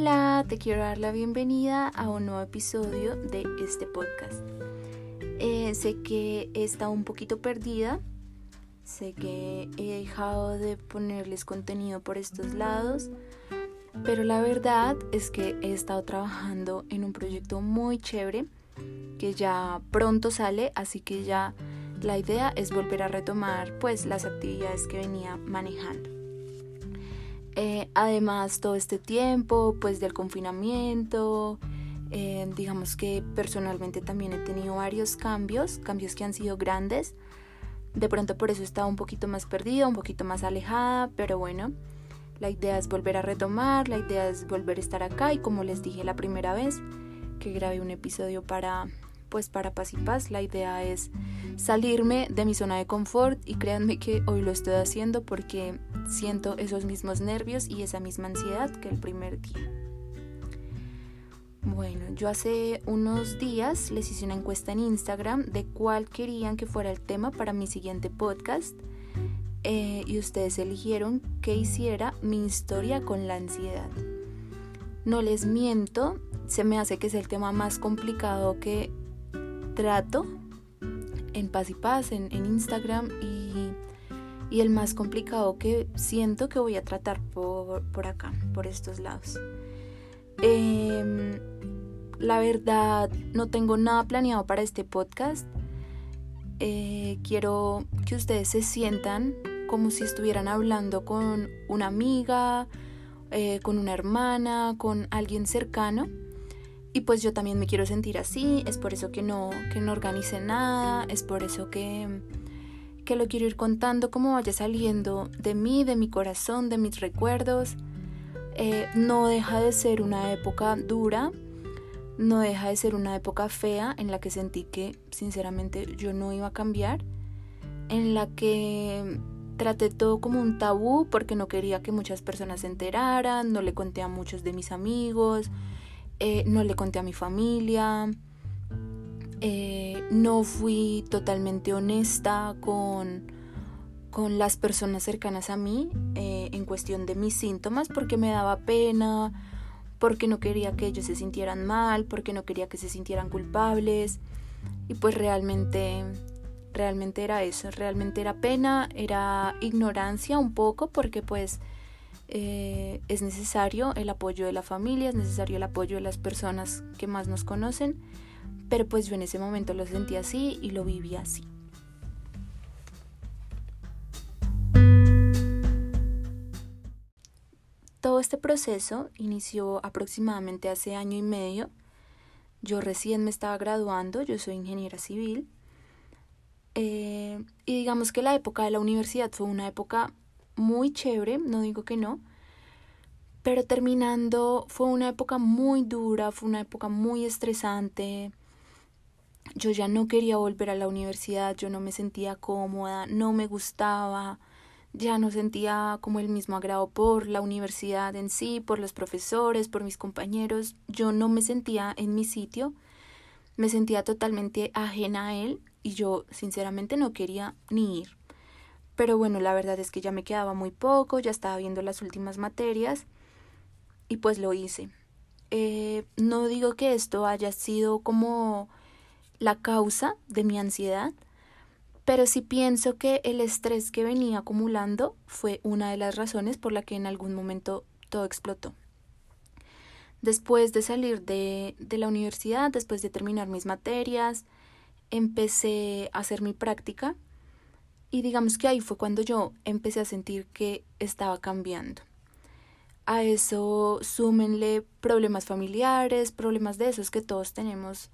Hola, te quiero dar la bienvenida a un nuevo episodio de este podcast. Eh, sé que he estado un poquito perdida, sé que he dejado de ponerles contenido por estos lados, pero la verdad es que he estado trabajando en un proyecto muy chévere que ya pronto sale, así que ya la idea es volver a retomar pues las actividades que venía manejando. Eh, además, todo este tiempo, pues del confinamiento, eh, digamos que personalmente también he tenido varios cambios, cambios que han sido grandes. De pronto por eso estaba un poquito más perdida, un poquito más alejada, pero bueno, la idea es volver a retomar, la idea es volver a estar acá y como les dije la primera vez que grabé un episodio para pues para paz y paz, la idea es salirme de mi zona de confort y créanme que hoy lo estoy haciendo porque siento esos mismos nervios y esa misma ansiedad que el primer día. Bueno, yo hace unos días les hice una encuesta en Instagram de cuál querían que fuera el tema para mi siguiente podcast eh, y ustedes eligieron que hiciera mi historia con la ansiedad. No les miento, se me hace que es el tema más complicado que trato en Paz y Paz, en, Instagram y, el más complicado que siento que voy a tratar por, acá, por estos lados. Em, la verdad, no tengo nada planeado para este podcast. Eh, quiero que ustedes se sientan como si estuvieran hablando con una amiga, eh, con una hermana, con alguien cercano y pues yo también me quiero sentir así, es por eso que no, que no organice nada, es por eso que, que lo quiero ir contando como vaya saliendo de mí, de mi corazón, de mis recuerdos. Eh, no deja de ser una época dura, no deja de ser una época fea en la que sentí que sinceramente yo no iba a cambiar, en la que traté todo como un tabú porque no quería que muchas personas se enteraran, no le conté a muchos de mis amigos, eh, no le conté a mi familia, eh, no fui totalmente honesta con, con, las personas cercanas a mí eh, en cuestión de mis síntomas porque me daba pena, porque no quería que ellos se sintieran mal, porque no quería que se sintieran culpables. Y pues realmente realmente era eso, realmente era pena, era ignorancia un poco porque pues eh, es necesario el apoyo de la familia, es necesario el apoyo de las personas que más nos conocen, pero pues yo en ese momento lo sentí así y lo viví así. Todo este proceso inició aproximadamente hace año y medio. Yo recién me estaba graduando, yo soy ingeniera civil. Eh, y digamos que la época de la universidad fue una época muy chévere, no digo que no, pero terminando fue una época muy dura, fue una época muy estresante. Yo ya no quería volver a la universidad, yo no me sentía cómoda, no me gustaba, ya no sentía como el mismo agrado por la universidad en sí, por los profesores, por mis compañeros, yo no me sentía en mi sitio, me sentía totalmente ajena a él y yo sinceramente no quería ni ir. Pero bueno, la verdad es que ya me quedaba muy poco, ya estaba viendo las últimas materias y pues lo hice. Eh, no digo que esto haya sido como la causa de mi ansiedad, pero sí pienso que el estrés que venía acumulando fue una de las razones por la que en algún momento todo explotó. Después de salir de, de la universidad, después de terminar mis materias, empecé a hacer mi práctica y digamos que ahí fue cuando yo empecé a sentir que estaba cambiando. A eso súmenle problemas familiares, problemas de esos que todos tenemos,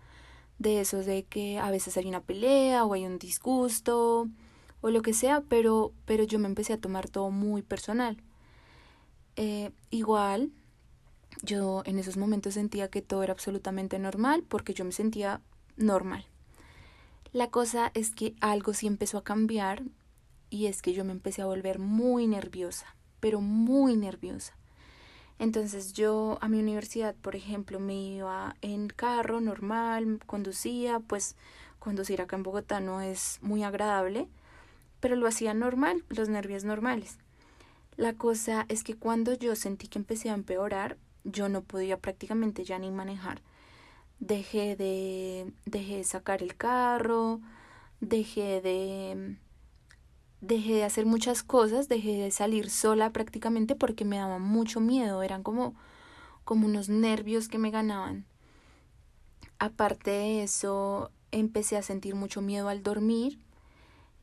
de esos de que a veces hay una pelea o hay un disgusto o lo que sea, pero, pero yo me empecé a tomar todo muy personal. Eh, igual, yo en esos momentos sentía que todo era absolutamente normal porque yo me sentía normal. La cosa es que algo sí empezó a cambiar y es que yo me empecé a volver muy nerviosa, pero muy nerviosa. Entonces yo a mi universidad, por ejemplo, me iba en carro normal, conducía, pues conducir acá en Bogotá no es muy agradable, pero lo hacía normal, los nervios normales. La cosa es que cuando yo sentí que empecé a empeorar, yo no podía prácticamente ya ni manejar. Dejé de, dejé de sacar el carro, dejé de, dejé de hacer muchas cosas, dejé de salir sola prácticamente porque me daba mucho miedo, eran como, como unos nervios que me ganaban. Aparte de eso, empecé a sentir mucho miedo al dormir.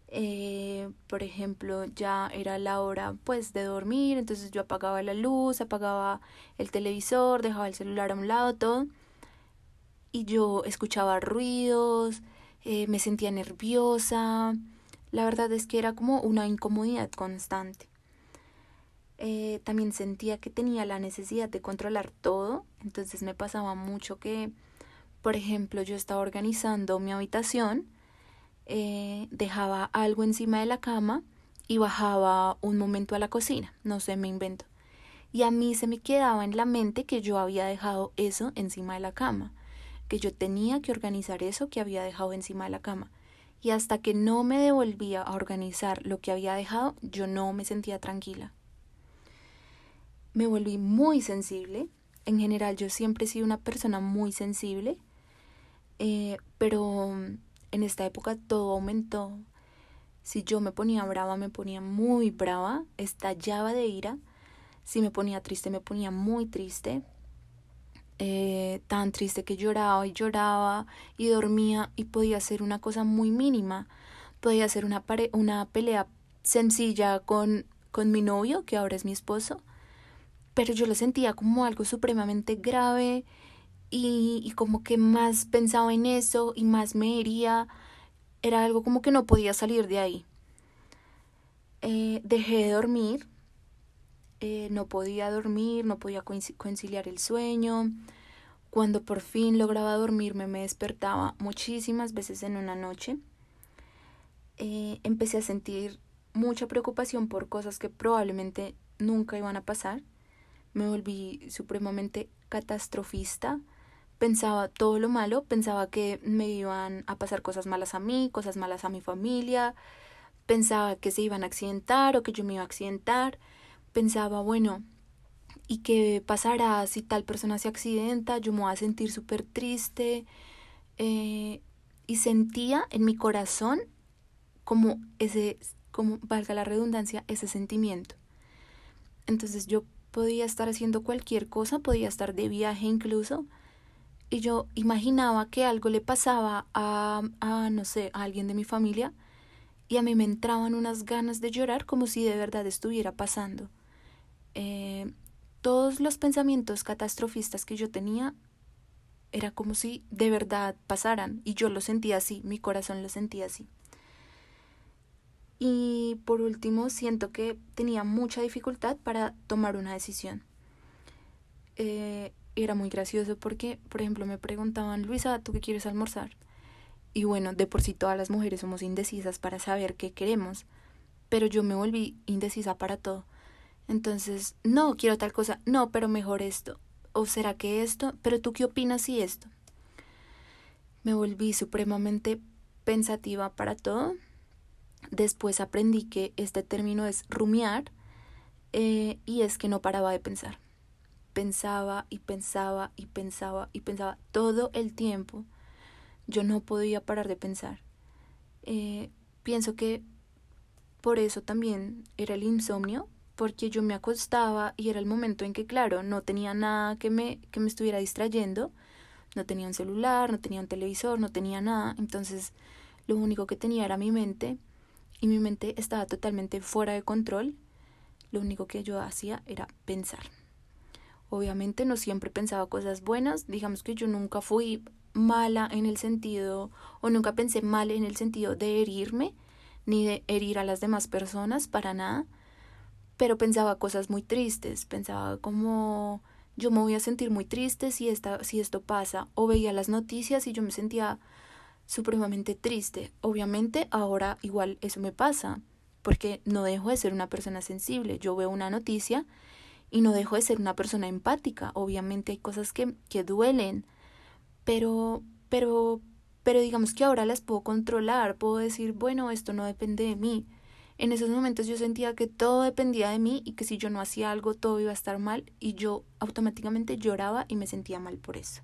Eh, por ejemplo, ya era la hora pues de dormir, entonces yo apagaba la luz, apagaba el televisor, dejaba el celular a un lado, todo. Y yo escuchaba ruidos, eh, me sentía nerviosa. La verdad es que era como una incomodidad constante. Eh, también sentía que tenía la necesidad de controlar todo, entonces me pasaba mucho que por ejemplo, yo estaba organizando mi habitación, eh, dejaba algo encima de la cama y bajaba un momento a la cocina, no sé, me invento. Y a mí se me quedaba en la mente que yo había dejado eso encima de la cama, que yo tenía que organizar eso que había dejado encima de la cama. Y hasta que no me devolvía a organizar lo que había dejado, yo no me sentía tranquila. Me volví muy sensible. En general yo siempre he sido una persona muy sensible eh, pero en esta época todo aumentó. Si yo me ponía brava, me ponía muy brava, estallaba de ira. Si me ponía triste, me ponía muy triste. Eh, tan triste que lloraba y lloraba y dormía y podía hacer una cosa muy mínima. Podía hacer una, pelea sencilla con, con mi novio, que ahora es mi esposo, pero yo lo sentía como algo supremamente grave y, como que más pensaba en eso y más me hería. Era algo como que no podía salir de ahí. Eh, dejé de dormir. Eh, no podía dormir, no podía conciliar el sueño. Cuando por fin lograba dormirme me despertaba muchísimas veces en una noche. Eh, empecé a sentir mucha preocupación por cosas que probablemente nunca iban a pasar. Me volví supremamente catastrofista pensaba todo lo malo, pensaba que me iban a pasar cosas malas a mí, cosas malas a mi familia, pensaba que se iban a accidentar o que yo me iba a accidentar, pensaba, bueno, ¿y qué pasará si tal persona se accidenta? Yo me voy a sentir súper triste. Eh, y sentía en mi corazón como ese, como valga la redundancia, ese sentimiento. Entonces yo podía estar haciendo cualquier cosa, podía estar de viaje incluso, y yo imaginaba que algo le pasaba a, a, no sé, a alguien de mi familia y a mí me entraban unas ganas de llorar como si de verdad estuviera pasando. Eh, todos los pensamientos catastrofistas que yo tenía era como si de verdad pasaran y yo lo sentía así, mi corazón lo sentía así. Y por último, siento que tenía mucha dificultad para tomar una decisión. Eh, era muy gracioso porque, por ejemplo, me preguntaban, Luisa, ¿tú qué quieres almorzar? Y bueno, de por sí todas las mujeres somos indecisas para saber qué queremos, pero yo me volví indecisa para todo. Entonces, no, quiero tal cosa, no, pero mejor esto, o será que esto, pero tú qué opinas si esto. Me volví supremamente pensativa para todo. Después aprendí que este término es rumiar eh, y es que no paraba de pensar pensaba y pensaba y pensaba y pensaba todo el tiempo. Yo no podía parar de pensar. Eh, pienso que por eso también era el insomnio, porque yo me acostaba y era el momento en que, claro, no tenía nada que me, que me estuviera distrayendo, no tenía un celular, no tenía un televisor, no tenía nada, entonces lo único que tenía era mi mente y mi mente estaba totalmente fuera de control, lo único que yo hacía era pensar. Obviamente no siempre pensaba cosas buenas, digamos que yo nunca fui mala en el sentido, o nunca pensé mal en el sentido de herirme, ni de herir a las demás personas, para nada, pero pensaba cosas muy tristes, pensaba como yo me voy a sentir muy triste si, esta, si esto pasa, o veía las noticias y yo me sentía supremamente triste. Obviamente ahora igual eso me pasa, porque no dejo de ser una persona sensible, yo veo una noticia y no dejo de ser una persona empática. Obviamente hay cosas que, que duelen, pero, pero, pero digamos que ahora las puedo controlar, puedo decir, bueno, esto no depende de mí. En esos momentos yo sentía que todo dependía de mí y que si yo no hacía algo todo iba a estar mal y yo automáticamente lloraba y me sentía mal por eso.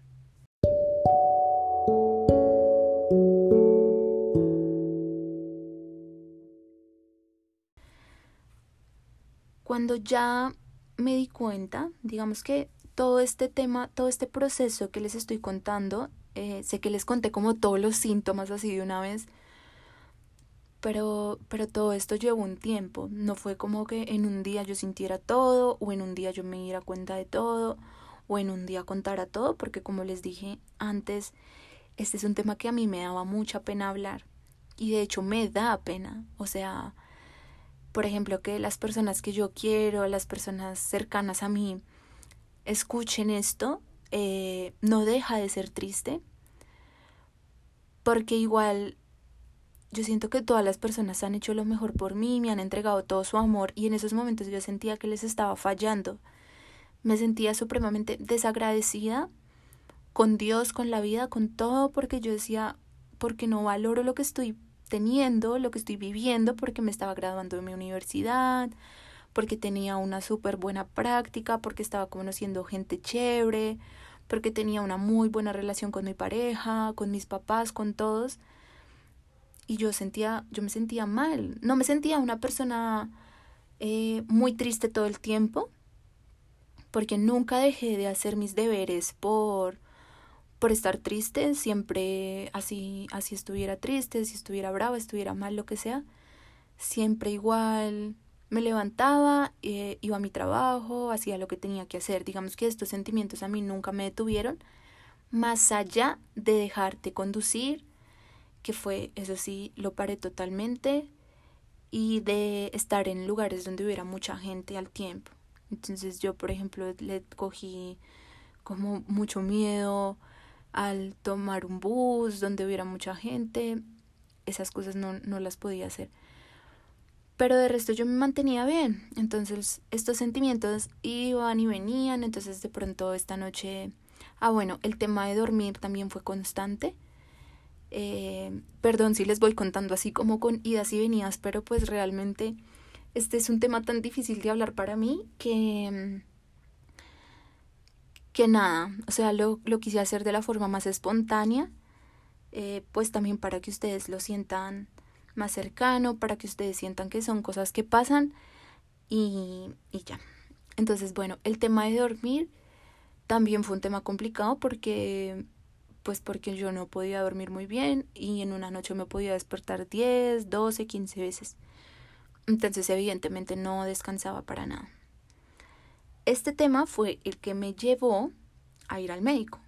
Cuando ya me di cuenta, digamos que todo este tema, todo este proceso que les estoy contando, eh, sé que les conté como todos los síntomas así de una vez, pero, pero todo esto llevó un tiempo, no fue como que en un día yo sintiera todo o en un día yo me diera cuenta de todo o en un día contara todo, porque como les dije antes, este es un tema que a mí me daba mucha pena hablar y de hecho me da pena, o sea, por ejemplo, que las personas que yo quiero, las personas cercanas a mí, escuchen esto, eh, no deja de ser triste, porque igual yo siento que todas las personas han hecho lo mejor por mí, me han entregado todo su amor y en esos momentos yo sentía que les estaba fallando. Me sentía supremamente desagradecida con Dios, con la vida, con todo, porque yo decía, porque no valoro lo que estoy teniendo, lo que estoy viviendo, porque me estaba graduando de mi universidad, porque tenía una súper buena práctica, porque estaba conociendo gente chévere, porque tenía una muy buena relación con mi pareja, con mis papás, con todos. Y yo sentía, yo me sentía mal. No me sentía una persona eh, muy triste todo el tiempo, porque nunca dejé de hacer mis deberes por por estar triste, siempre así así estuviera triste, si estuviera brava, estuviera mal, lo que sea, siempre igual me levantaba, eh, iba a mi trabajo, hacía lo que tenía que hacer. Digamos que estos sentimientos a mí nunca me detuvieron, más allá de dejarte conducir, que fue, eso sí, lo paré totalmente, y de estar en lugares donde hubiera mucha gente al tiempo. Entonces yo, por ejemplo, le cogí como mucho miedo al tomar un bus donde hubiera mucha gente. Esas cosas no, no las podía hacer pero de resto yo me mantenía bien. Entonces estos sentimientos iban y venían, entonces de pronto esta noche, ah bueno, el tema de dormir también fue constante. Eh, perdón si les voy contando así como con idas y venidas, pero pues realmente este es un tema tan difícil de hablar para mí que que nada, o sea, lo, lo quise hacer de la forma más espontánea, eh, pues también para que ustedes lo sientan más cercano, para que ustedes sientan que son cosas que pasan y, y ya. Entonces, bueno, el tema de dormir también fue un tema complicado porque pues porque yo no podía dormir muy bien y en una noche me podía despertar 10, 12, 15 veces. Entonces evidentemente no descansaba para nada. Este tema fue el que me llevó a ir al médico.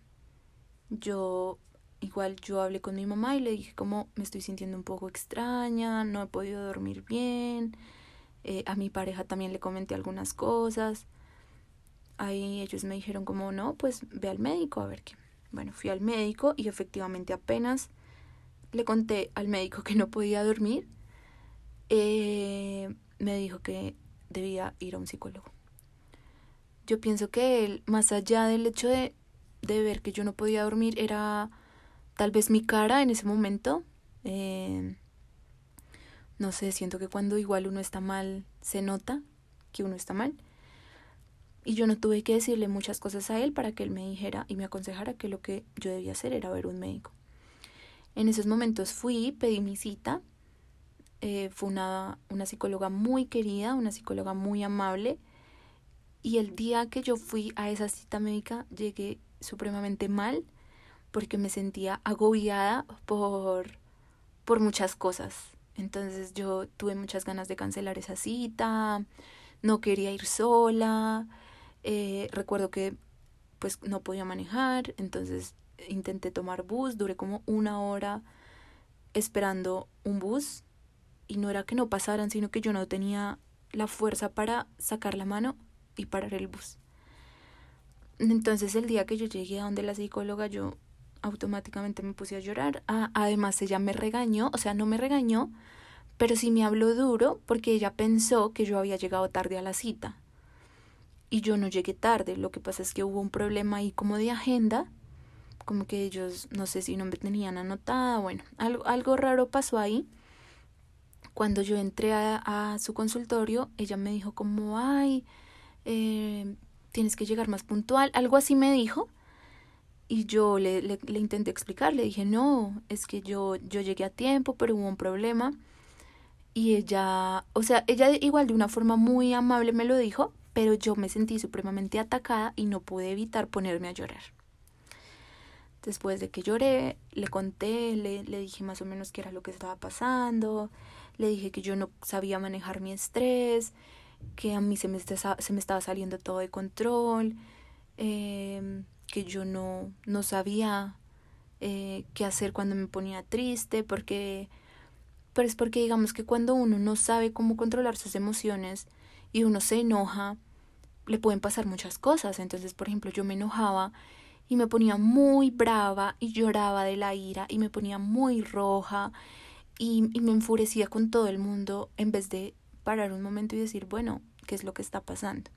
Yo igual yo hablé con mi mamá y le dije como me estoy sintiendo un poco extraña, no he podido dormir bien. Eh, a mi pareja también le comenté algunas cosas. Ahí ellos me dijeron como no, pues ve al médico a ver qué. Bueno, fui al médico y efectivamente apenas le conté al médico que no podía dormir, eh, me dijo que debía ir a un psicólogo. Yo pienso que él, más allá del hecho de, de ver que yo no podía dormir, era tal vez mi cara en ese momento. Eh, no sé, siento que cuando igual uno está mal, se nota que uno está mal. Y yo no tuve que decirle muchas cosas a él para que él me dijera y me aconsejara que lo que yo debía hacer era ver un médico. En esos momentos fui, pedí mi cita. Eh, fue una, una psicóloga muy querida, una psicóloga muy amable. Y el día que yo fui a esa cita médica llegué supremamente mal porque me sentía agobiada por, por muchas cosas. Entonces yo tuve muchas ganas de cancelar esa cita, no quería ir sola, eh, recuerdo que pues no podía manejar, entonces intenté tomar bus, duré como una hora esperando un bus y no era que no pasaran, sino que yo no tenía la fuerza para sacar la mano y parar el bus. Entonces el día que yo llegué a donde la psicóloga yo automáticamente me puse a llorar. Ah, además, ella me regañó, o sea, no me regañó, pero sí me habló duro porque ella pensó que yo había llegado tarde a la cita. Y yo no llegué tarde, lo que pasa es que hubo un problema ahí como de agenda, como que ellos no sé si no me tenían anotada, bueno, algo, algo raro pasó ahí. cuando yo entré a, su consultorio, ella me dijo como, ay, eh, tienes que llegar más puntual, algo así me dijo. Y yo le, le, le, intenté explicar, le dije, no, es que yo, yo llegué a tiempo, pero hubo un problema. Y ella, o sea, ella igual de una forma muy amable me lo dijo, pero yo me sentí supremamente atacada y no pude evitar ponerme a llorar. Después de que lloré, le conté, le, le dije más o menos qué era lo que estaba pasando, le dije que yo no sabía manejar mi estrés, que a mí se me, se me estaba saliendo todo de control, eh, que yo no, no sabía eh, qué hacer cuando me ponía triste, porque, pero es porque digamos que cuando uno no sabe cómo controlar sus emociones y uno se enoja, le pueden pasar muchas cosas. Entonces, por ejemplo, yo me enojaba y me ponía muy brava y lloraba de la ira y me ponía muy roja y, y me enfurecía con todo el mundo en vez de parar un momento y decir, bueno, ¿qué es lo que está pasando?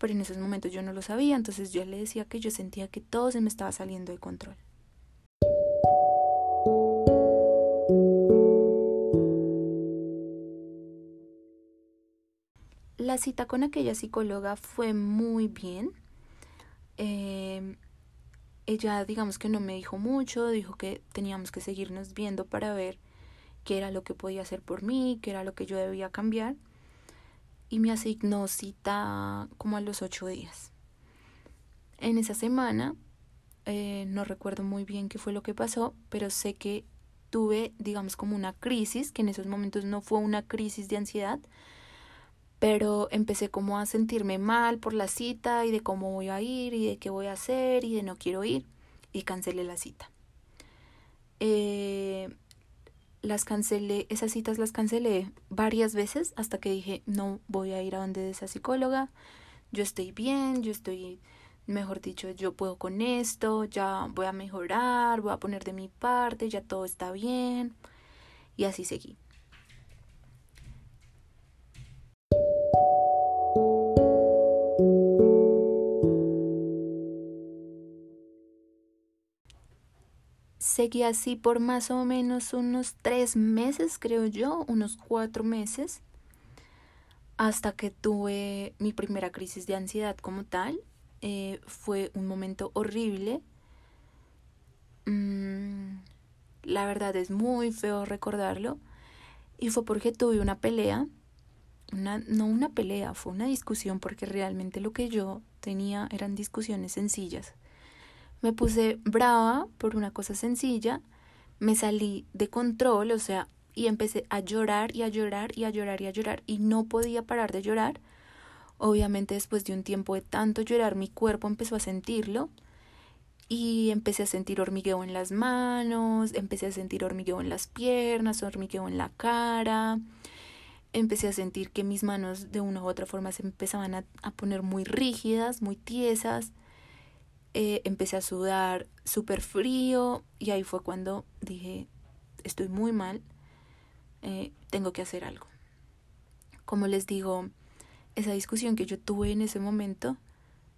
pero en esos momentos yo no lo sabía, entonces yo le decía que yo sentía que todo se me estaba saliendo de control. La cita con aquella psicóloga fue muy bien. Em, ella, digamos que no me dijo mucho, dijo que teníamos que seguirnos viendo para ver qué era lo que podía hacer por mí, qué era lo que yo debía cambiar y me asignó cita como a los ocho días. En esa semana, eh, no recuerdo muy bien qué fue lo que pasó, pero sé que tuve, digamos, como una crisis, que en esos momentos no fue una crisis de ansiedad, pero empecé como a sentirme mal por la cita y de cómo voy a ir y de qué voy a hacer y de no quiero ir y cancelé la cita. Eh, las cancelé, esas citas las cancelé varias veces hasta que dije, no voy a ir a donde esa psicóloga, yo estoy bien, yo estoy, mejor dicho, yo puedo con esto, ya voy a mejorar, voy a poner de mi parte, ya todo está bien. Y así seguí. Seguí así por más o menos unos tres meses, creo yo, unos cuatro meses, hasta que tuve mi primera crisis de ansiedad como tal. Eh, fue un momento horrible. Mm, la verdad es muy feo recordarlo. Y fue porque tuve una pelea. Una, no una pelea, fue una discusión porque realmente lo que yo tenía eran discusiones sencillas me puse brava por una cosa sencilla, me salí de control, o sea, y empecé a llorar y a llorar y a llorar y a llorar y no podía parar de llorar. Obviamente después de un tiempo de tanto llorar mi cuerpo empezó a sentirlo y empecé a sentir hormigueo en las manos, empecé a sentir hormigueo en las piernas, hormigueo en la cara, empecé a sentir que mis manos de una u otra forma se empezaban a, a poner muy rígidas, muy tiesas eh, empecé a sudar súper frío y ahí fue cuando dije, estoy muy mal, eh, tengo que hacer algo. Como les digo, esa discusión que yo tuve en ese momento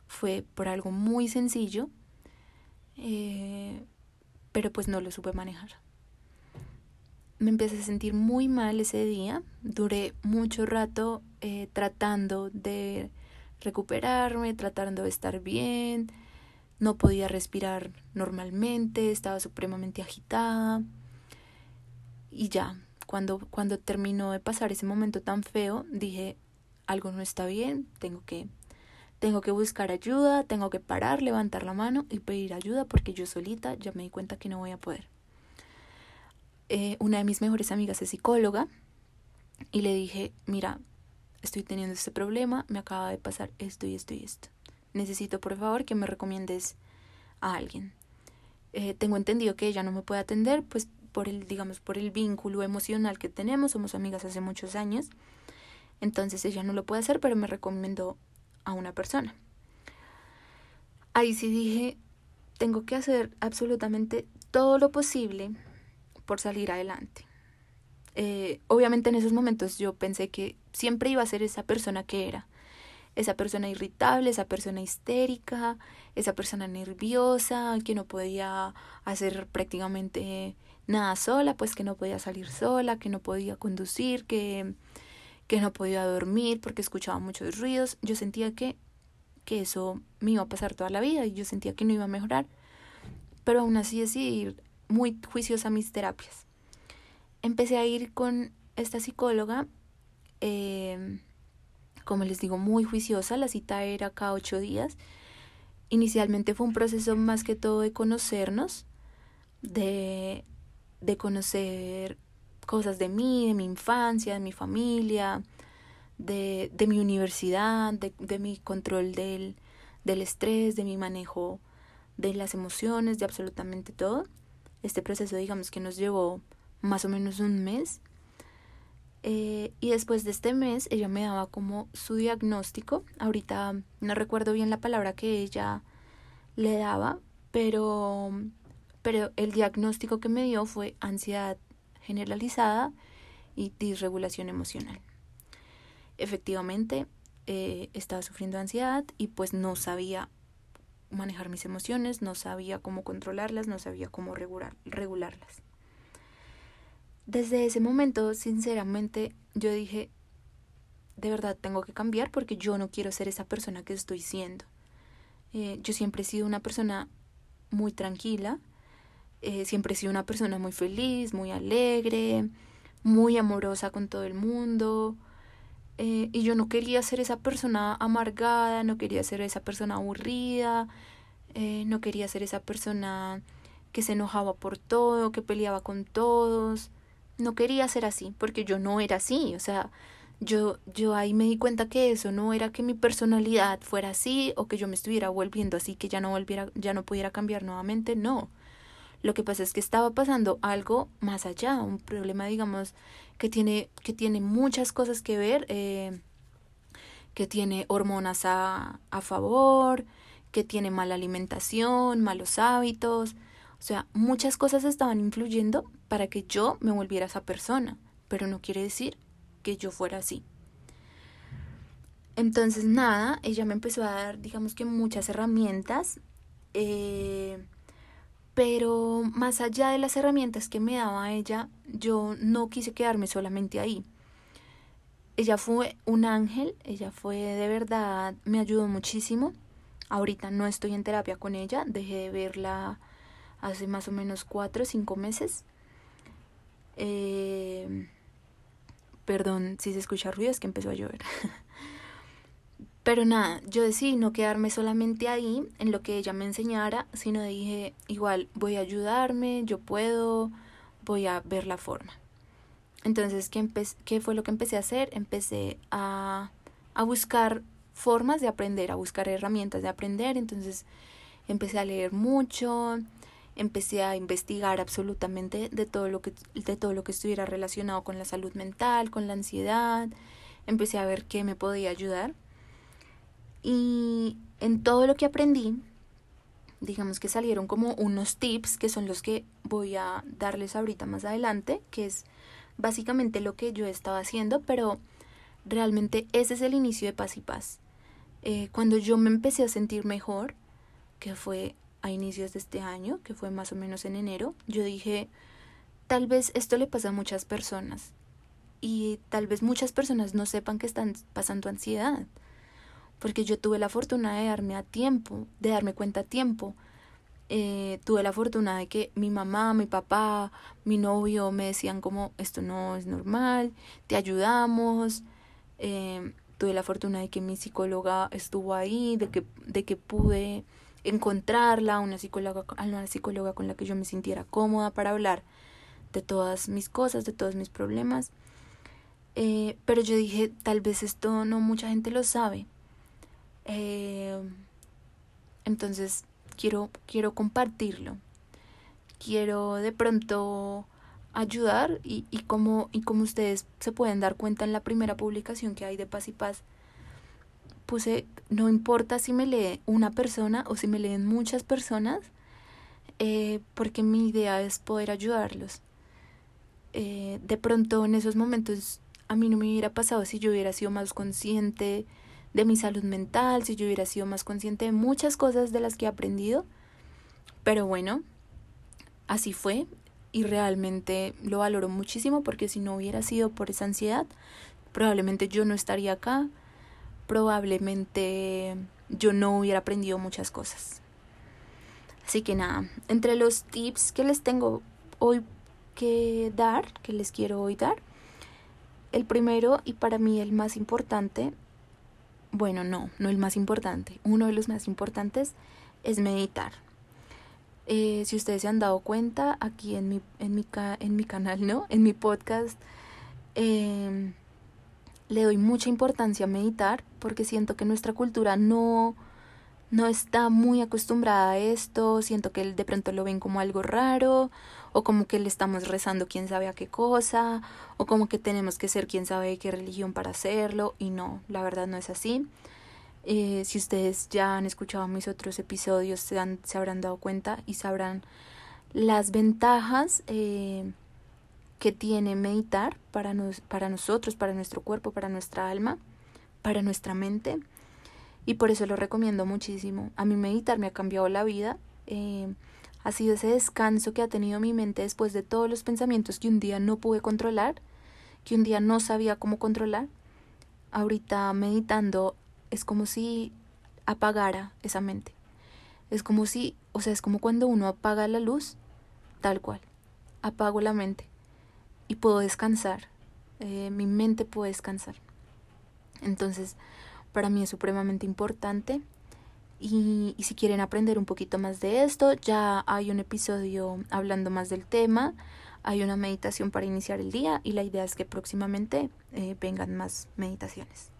fue por algo muy sencillo, eh, pero pues no lo supe manejar. Me empecé a sentir muy mal ese día, duré mucho rato tratando de recuperarme, tratando de estar bien, no podía respirar normalmente, estaba supremamente agitada. Y ya, cuando, cuando terminó de pasar ese momento tan feo, dije, algo no está bien, tengo que, tengo que buscar ayuda, tengo que parar, levantar la mano y pedir ayuda porque yo solita ya me di cuenta que no voy a poder. Eh, una de mis mejores amigas es psicóloga y le dije, mira, estoy teniendo este problema, me acaba de pasar esto y esto y esto necesito por favor que me recomiendes a alguien. Eh, tengo entendido que ella no me puede atender, pues por el, digamos, por el vínculo emocional que tenemos, somos amigas hace muchos años, entonces ella no lo puede hacer, pero me recomendó a una persona. Ahí sí dije, tengo que hacer absolutamente todo lo posible por salir adelante. Eh, obviamente en esos momentos yo pensé que siempre iba a ser esa persona que era, esa persona irritable, esa persona histérica, esa persona nerviosa, que no podía hacer prácticamente nada sola, pues que no podía salir sola, que no podía conducir, que, que no podía dormir porque escuchaba muchos ruidos. Yo sentía que, que eso me iba a pasar toda la vida y yo sentía que no iba a mejorar. Pero aún así decidí muy juiciosa mis terapias. Empecé a ir con esta psicóloga, eh, como les digo, muy juiciosa. La cita era cada ocho días. Inicialmente fue un proceso más que todo de conocernos, de de conocer cosas de mí, de mi infancia, de mi familia, de, de mi universidad, de, de mi control del, del estrés, de mi manejo de las emociones, de absolutamente todo. Este proceso, digamos que nos llevó más o menos un mes. Eh, y después de este mes, ella me daba como su diagnóstico. Ahorita no recuerdo bien la palabra que ella le daba, pero pero el diagnóstico que me dio fue ansiedad generalizada y disregulación emocional. Efectivamente, eh, estaba sufriendo ansiedad y pues no sabía manejar mis emociones, no sabía cómo controlarlas, no sabía cómo regular, regularlas. Desde ese momento, sinceramente, yo dije, de verdad tengo que cambiar porque yo no quiero ser esa persona que estoy siendo. Eh, yo siempre he sido una persona muy tranquila, eh, siempre he sido una persona muy feliz, muy alegre, muy amorosa con todo el mundo. Eh, y yo no quería ser esa persona amargada, no quería ser esa persona aburrida, no quería ser esa persona que se enojaba por todo, que peleaba con todos. No quería ser así, porque yo no era así. O sea, yo, yo ahí me di cuenta que eso no era que mi personalidad fuera así o que yo me estuviera volviendo así, que ya no volviera, ya no pudiera cambiar nuevamente. No. Lo que pasa es que estaba pasando algo más allá, un problema, digamos, que tiene, que tiene muchas cosas que ver, eh, que tiene hormonas a, a favor, que tiene mala alimentación, malos hábitos. O sea, muchas cosas estaban influyendo para que yo me volviera esa persona, pero no quiere decir que yo fuera así. Entonces, nada, ella me empezó a dar, digamos que muchas herramientas. Eh, pero más allá de las herramientas que me daba ella, yo no quise quedarme solamente ahí. Ella fue un ángel, ella fue de verdad, me ayudó muchísimo. Ahorita no estoy en terapia con ella, dejé de verla hace más o menos cuatro o cinco meses. Eh, perdón si se escucha ruido, es que empezó a llover. Pero nada, yo decidí no quedarme solamente ahí en lo que ella me enseñara, sino dije, igual voy a ayudarme, yo puedo, voy a ver la forma. Entonces, ¿qué, qué fue lo que empecé a hacer? Empecé a, a buscar formas de aprender, a buscar herramientas de aprender. Entonces, empecé a leer mucho, empecé a investigar absolutamente de todo lo que, de todo lo que estuviera relacionado con la salud mental, con la ansiedad. Empecé a ver qué me podía ayudar. Y en todo lo que aprendí, digamos que salieron como unos tips que son los que voy a darles ahorita más adelante, que es básicamente lo que yo estaba haciendo, pero realmente ese es el inicio de Paz y Paz. Eh, cuando yo me empecé a sentir mejor, que fue a inicios de este año, que fue más o menos en enero, yo dije, tal vez esto le pasa a muchas personas y tal vez muchas personas no sepan que están pasando ansiedad porque yo tuve la fortuna de darme a tiempo, de darme cuenta a tiempo. Eh, tuve la fortuna de que mi mamá, mi papá, mi novio me decían como esto no es normal, te ayudamos. Eh, tuve la fortuna de que mi psicóloga estuvo ahí, de que, de que pude encontrarla, una psicóloga, una psicóloga con la que yo me sintiera cómoda para hablar de todas mis cosas, de todos mis problemas. Eh, pero yo dije, tal vez esto no mucha gente lo sabe. Eh, entonces quiero, quiero compartirlo. Quiero de pronto ayudar y, y, como, y como ustedes se pueden dar cuenta en la primera publicación que hay de Paz y Paz, puse, no importa si me lee una persona o si me leen muchas personas, eh, porque mi idea es poder ayudarlos. Eh, de pronto en esos momentos a mí no me hubiera pasado si yo hubiera sido más consciente de mi salud mental, si yo hubiera sido más consciente de muchas cosas de las que he aprendido. Pero bueno, así fue. y realmente lo valoro muchísimo porque si no hubiera sido por esa ansiedad, probablemente yo no estaría acá, probablemente yo no hubiera aprendido muchas cosas. Así que nada, entre los tips que les tengo hoy que dar, que les quiero hoy dar, el primero y para mí el más importante, bueno, no, no el más importante, uno de los más importantes es meditar. Eh, si ustedes se han dado cuenta, aquí en mi, en mi, en mi canal, ¿no? En mi podcast, em, le doy mucha importancia a meditar porque siento que nuestra cultura no, no está muy acostumbrada a esto, siento que de pronto lo ven como algo raro, o como que le estamos rezando quién sabe a qué cosa, o como que tenemos que ser quién sabe qué religión para hacerlo, y no, la verdad no es así. Eh, si ustedes ya han escuchado mis otros episodios, se, se habrán dado cuenta y sabrán las ventajas eh, que tiene meditar para, nos, para nosotros, para nuestro cuerpo, para nuestra alma, para nuestra mente. Y por eso lo recomiendo muchísimo. A mí meditar me ha cambiado la vida. Eh, ha sido ese descanso que ha tenido mi mente después de todos los pensamientos que un día no pude controlar, que un día no sabía cómo controlar. Ahorita meditando es como si apagara esa mente. Es como si, o sea, es como cuando uno apaga la luz, tal cual. Apago la mente y puedo descansar. Eh, mi mente puede descansar. Entonces, para mí es supremamente importante. Y, si quieren aprender un poquito más de esto, ya hay un episodio hablando más del tema. Hay una meditación para iniciar el día y la idea es que próximamente eh, vengan más meditaciones.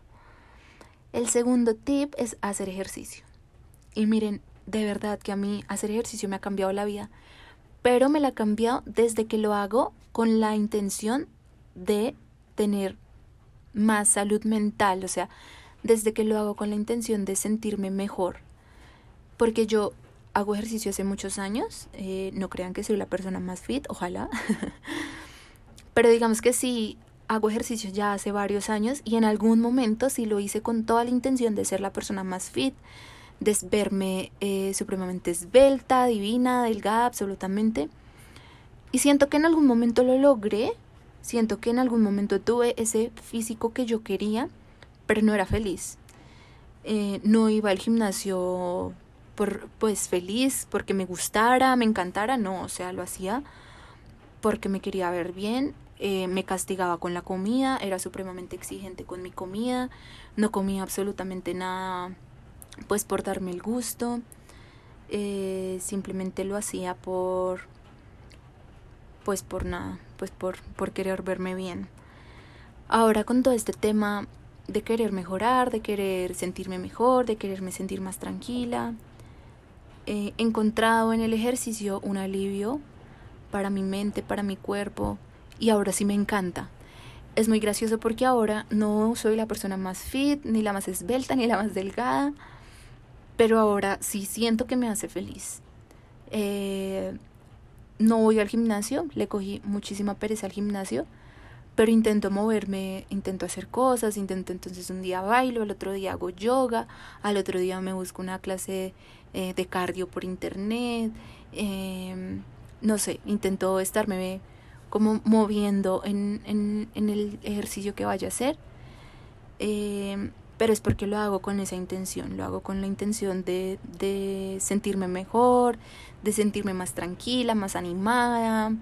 El segundo tip es hacer ejercicio. Y miren, de verdad que a mí hacer ejercicio me ha cambiado la vida, pero me la ha cambiado desde que lo hago con la intención de tener más salud mental, o sea, desde que lo hago con la intención de sentirme mejor. Porque yo hago ejercicio hace muchos años, eh, no crean que soy la persona más fit, ojalá, pero digamos que sí hago ejercicio ya hace varios años y en algún momento sí lo hice con toda la intención de ser la persona más fit, de verme eh, supremamente esbelta, divina, delgada, absolutamente. Y siento que en algún momento lo logré, siento que en algún momento tuve ese físico que yo quería, pero no era feliz. Eh, no iba al gimnasio por, pues feliz, porque me gustara, me encantara, no, o sea, lo hacía porque me quería ver bien eh, me castigaba con la comida, era supremamente exigente con mi comida, no comía absolutamente nada pues por darme el gusto, eh, simplemente lo hacía por pues por nada, pues por, por querer verme bien. Ahora con todo este tema de querer mejorar, de querer sentirme mejor, de quererme sentir más tranquila, he encontrado en el ejercicio un alivio para mi mente, para mi cuerpo, y ahora sí me encanta. Es muy gracioso porque ahora no soy la persona más fit, ni la más esbelta, ni la más delgada, pero ahora sí siento que me hace feliz. Eh, no voy al gimnasio, le cogí muchísima pereza al gimnasio, pero intento moverme, intento hacer cosas, intento entonces un día bailo, al otro día hago yoga, al otro día me busco una clase eh, de cardio por internet, em, no sé, intento estarme como moviendo en, en, el ejercicio que vaya a hacer. Eh, pero es porque lo hago con esa intención, lo hago con la intención de, de sentirme mejor, de sentirme más tranquila, más animada,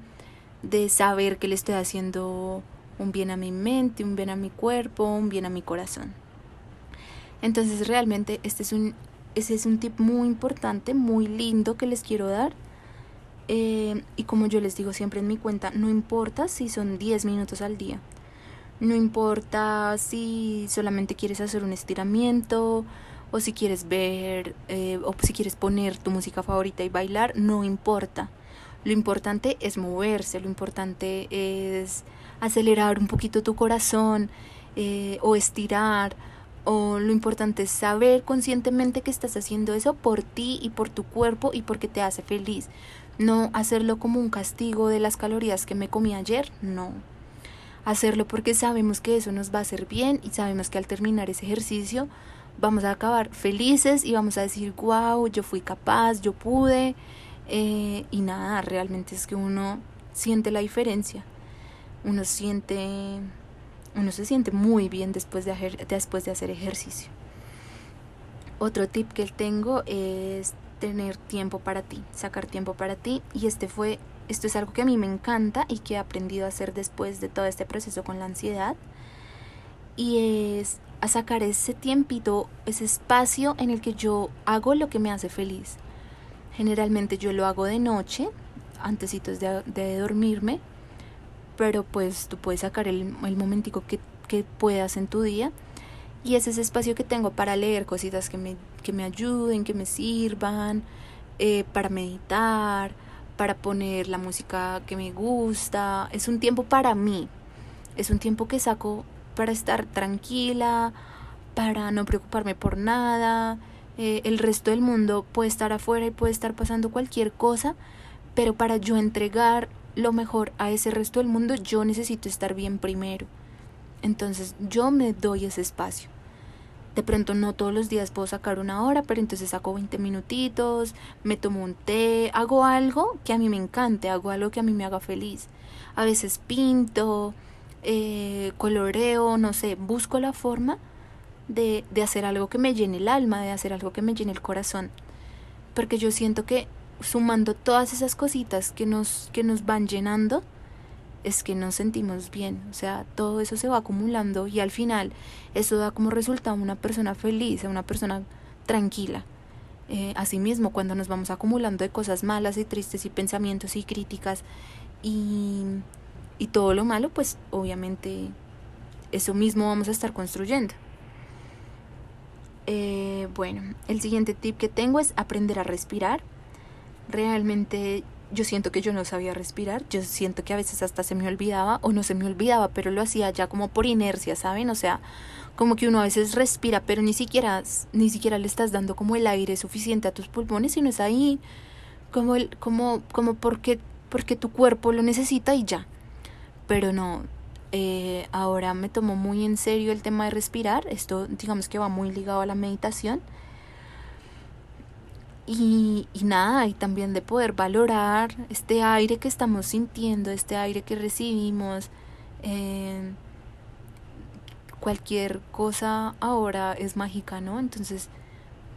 de saber que le estoy haciendo un bien a mi mente, un bien a mi cuerpo, un bien a mi corazón. Entonces realmente este es un, ese es un tip muy importante, muy lindo que les quiero dar eh, y como yo les digo siempre en mi cuenta, no importa si son 10 minutos al día. No importa si solamente quieres hacer un estiramiento o si quieres ver eh, o si quieres poner tu música favorita y bailar, no importa. Lo importante es moverse, lo importante es acelerar un poquito tu corazón eh, o estirar o lo importante es saber conscientemente que estás haciendo eso por ti y por tu cuerpo y porque te hace feliz. No hacerlo como un castigo de las calorías que me comí ayer, no. Hacerlo porque sabemos que eso nos va a hacer bien y sabemos que al terminar ese ejercicio vamos a acabar felices y vamos a decir, wow, yo fui capaz, yo pude. Eh, y nada, realmente es que uno siente la diferencia. Uno siente, uno se siente muy bien después de, hacer, después de hacer ejercicio. Otro tip que tengo es tener tiempo para ti, sacar tiempo para ti. Y este fue, esto es algo que a mí me encanta y que he aprendido a hacer después de todo este proceso con la ansiedad. Y es a sacar ese tiempito, ese espacio en el que yo hago lo que me hace feliz. Generalmente yo lo hago de noche, antesitos de, de dormirme, pero pues tú puedes sacar el, el momentico que, que, puedas en tu día y es ese espacio que tengo para leer cositas que me, que me ayuden, que me sirvan, eh, para meditar, para poner la música que me gusta. Es un tiempo para mí, es un tiempo que saco para estar tranquila, para no preocuparme por nada. Eh, el resto del mundo puede estar afuera y puede estar pasando cualquier cosa, pero para yo entregar lo mejor a ese resto del mundo, yo necesito estar bien primero. Entonces yo me doy ese espacio. De pronto no todos los días puedo sacar una hora, pero entonces saco 20 minutitos, me tomo un té, hago algo que a mí me encante, hago algo que a mí me haga feliz. A veces pinto, eh, coloreo, no sé, busco la forma de, de hacer algo que me llene el alma, de hacer algo que me llene el corazón. Porque yo siento que sumando todas esas cositas que nos, que nos van llenando, es que nos sentimos bien. O sea, todo eso se va acumulando y al final eso da como resultado una persona feliz, una persona tranquila. Eh, asimismo, cuando nos vamos acumulando de cosas malas y tristes y pensamientos y críticas y, y todo lo malo, pues obviamente eso mismo vamos a estar construyendo. Eh, bueno, el siguiente tip que tengo es aprender a respirar realmente yo siento que yo no sabía respirar, yo siento que a veces hasta se me olvidaba o no se me olvidaba, pero lo hacía ya como por inercia, ¿saben? O sea, como que uno a veces respira, pero ni siquiera ni siquiera le estás dando como el aire suficiente a tus pulmones, sino es ahí como el como como porque porque tu cuerpo lo necesita y ya. Pero no, eh, ahora me tomo muy en serio el tema de respirar, esto digamos que va muy ligado a la meditación y, nada, y también de poder valorar este aire que estamos sintiendo, este aire que recibimos. Eh, cualquier cosa ahora es mágica, ¿no? Entonces,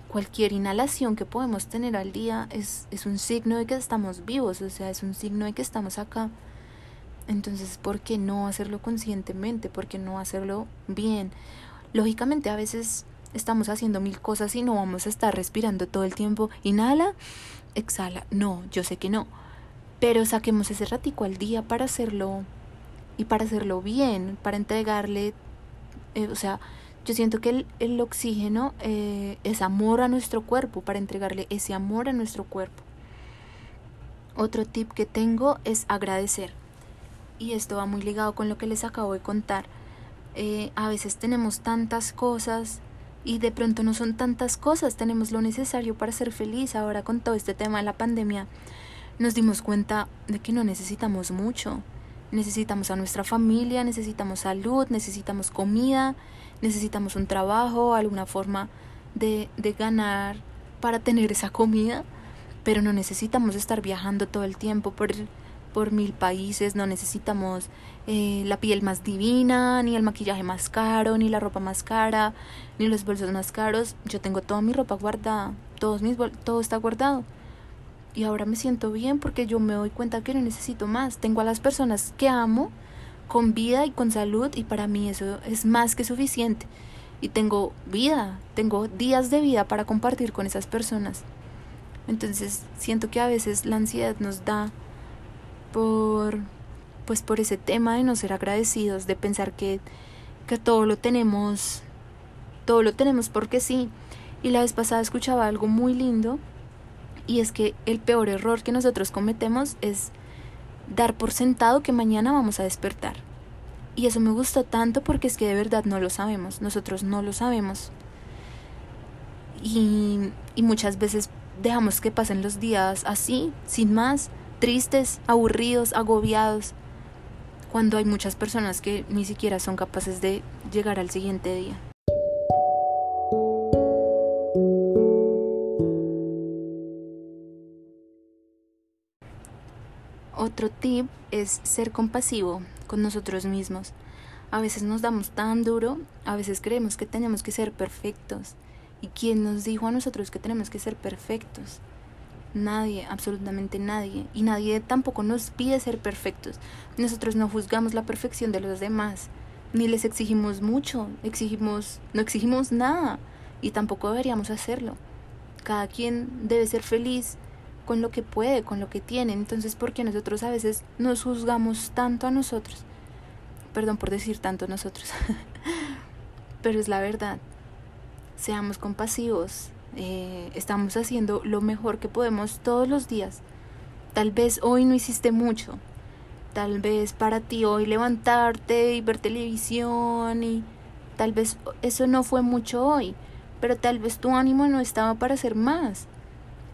cualquier inhalación que podemos tener al día es, es un signo de que estamos vivos, o sea, es un signo de que estamos acá. Entonces, ¿por qué no hacerlo conscientemente? ¿Por qué no hacerlo bien? Lógicamente, a veces estamos haciendo mil cosas y no vamos a estar respirando todo el tiempo. Inhala, exhala. No, yo sé que no. Pero saquemos ese ratico al día para hacerlo y para hacerlo bien, para entregarle, eh, o sea, yo siento que el, el oxígeno eh, es amor a nuestro cuerpo, para entregarle ese amor a nuestro cuerpo. Otro tip que tengo es agradecer. Y esto va muy ligado con lo que les acabo de contar. Eh, a veces tenemos tantas cosas y de pronto no son tantas cosas, tenemos lo necesario para ser feliz. Ahora con todo este tema de la pandemia nos dimos cuenta de que no necesitamos mucho. Necesitamos a nuestra familia, necesitamos salud, necesitamos comida, necesitamos un trabajo, alguna forma de, de ganar para tener esa comida, pero no necesitamos estar viajando todo el tiempo por por mil países, no necesitamos eh, la piel más divina, ni el maquillaje más caro, ni la ropa más cara, ni los bolsos más caros. Yo tengo toda mi ropa guardada, todos mis todo está guardado. Y ahora me siento bien porque yo me doy cuenta que no necesito más. Tengo a las personas que amo con vida y con salud y para mí eso es más que suficiente. Y tengo vida, tengo días de vida para compartir con esas personas. Entonces siento que a veces la ansiedad nos da por pues por ese tema de no ser agradecidos, de pensar que, que todo lo tenemos, todo lo tenemos porque sí. Y la vez pasada escuchaba algo muy lindo y es que el peor error que nosotros cometemos es dar por sentado que mañana vamos a despertar. Y eso me gustó tanto porque es que de verdad no lo sabemos, nosotros no lo sabemos. Y, y muchas veces dejamos que pasen los días así, sin más, tristes, aburridos, agobiados, cuando hay muchas personas que ni siquiera son capaces de llegar al siguiente día. Otro tip es ser compasivo con nosotros mismos. A veces nos damos tan duro, a veces creemos que tenemos que ser perfectos. ¿Y quién nos dijo a nosotros que tenemos que ser perfectos? Nadie, absolutamente nadie. Y nadie tampoco nos pide ser perfectos. Nosotros no juzgamos la perfección de los demás, ni les exigimos mucho, exigimos, no exigimos nada, y tampoco deberíamos hacerlo. Cada quien debe ser feliz con lo que puede, con lo que tiene. Entonces, ¿por qué nosotros a veces nos juzgamos tanto a nosotros? Perdón por decir tanto nosotros. Pero es la verdad. Seamos compasivos, eh, estamos haciendo lo mejor que podemos todos los días. Tal vez hoy no hiciste mucho. Tal vez para ti hoy levantarte y ver televisión y tal vez eso no fue mucho hoy, pero tal vez tu ánimo no estaba para hacer más.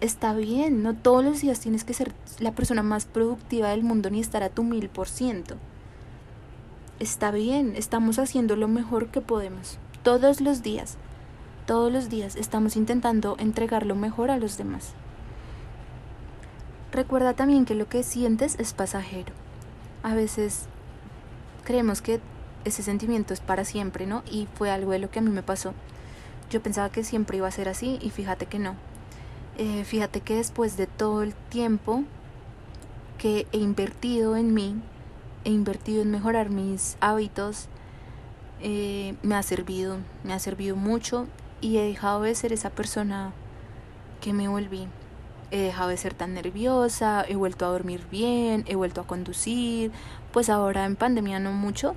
Está bien, no todos los días tienes que ser la persona más productiva del mundo ni estar a tu mil por ciento. Está bien, estamos haciendo lo mejor que podemos, todos los días. Todos los días estamos intentando entregar lo mejor a los demás. Recuerda también que lo que sientes es pasajero. A veces creemos que ese sentimiento es para siempre, ¿no? Y fue algo de lo que a mí me pasó. Yo pensaba que siempre iba a ser así y fíjate que no. Eh, fíjate que después de todo el tiempo que he invertido en mí, he invertido en mejorar mis hábitos, eh, me ha servido, me ha servido mucho y he dejado de ser esa persona que me volví. He dejado de ser tan nerviosa, he vuelto a dormir bien, he vuelto a conducir, pues ahora en pandemia no mucho,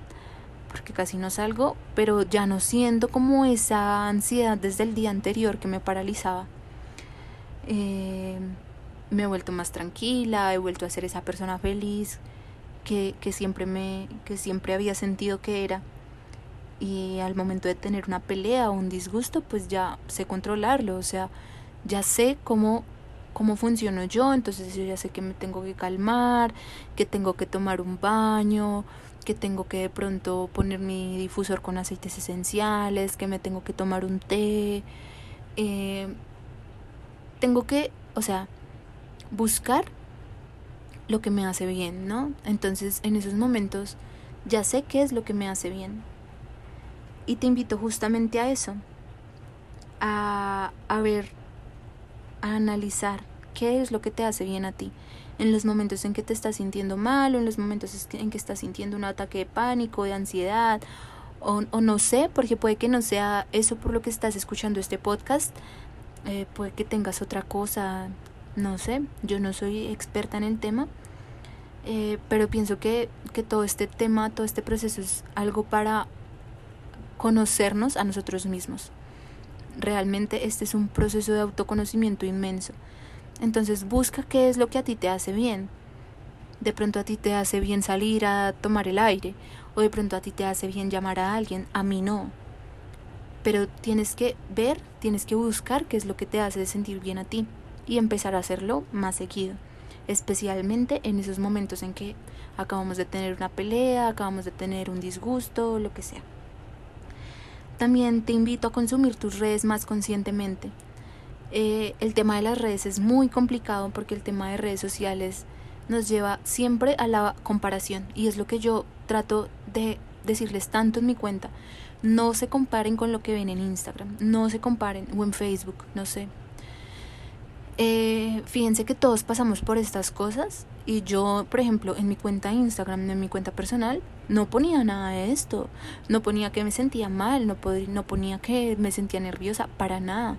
porque casi no salgo, pero ya no siento como esa ansiedad desde el día anterior que me paralizaba. Eh, me he vuelto más tranquila, he vuelto a ser esa persona feliz que, que, siempre me, que siempre había sentido que era y al momento de tener una pelea o un disgusto, pues ya sé controlarlo, o sea, ya sé cómo cómo funciono yo, entonces yo ya sé que me tengo que calmar, que tengo que tomar un baño, que tengo que de pronto poner mi difusor con aceites esenciales, que me tengo que tomar un té, eh, tengo que, o sea, buscar lo que me hace bien, ¿no? Entonces en esos momentos ya sé qué es lo que me hace bien, y te invito justamente a eso, a, a ver, a analizar qué es lo que te hace bien a ti. En los momentos en que te estás sintiendo mal o en los momentos en que estás sintiendo un ataque de pánico, de ansiedad, o, o no sé, porque puede que no sea eso por lo que estás escuchando este podcast, eh, puede que tengas otra cosa, no sé, yo no soy experta en el tema, eh, pero pienso que, que todo este tema, todo este proceso es algo para conocernos a nosotros mismos. Realmente este es un proceso de autoconocimiento inmenso. Entonces busca qué es lo que a ti te hace bien. De pronto a ti te hace bien salir a tomar el aire o de pronto a ti te hace bien llamar a alguien, a mí no. Pero tienes que ver, tienes que buscar qué es lo que te hace sentir bien a ti y empezar a hacerlo más seguido, especialmente en esos momentos en que acabamos de tener una pelea, acabamos de tener un disgusto, lo que sea. También te invito a consumir tus redes más conscientemente. Eh, el tema de las redes es muy complicado porque el tema de redes sociales nos lleva siempre a la comparación y es lo que yo trato de decirles tanto en mi cuenta. No se comparen con lo que ven en Instagram, no se comparen o en Facebook, no sé. Eh, fíjense que todos pasamos por estas cosas y yo, por ejemplo, en mi cuenta de Instagram, en mi cuenta personal, no ponía nada de esto. No ponía que me sentía mal, no, no ponía que me sentía nerviosa, para nada.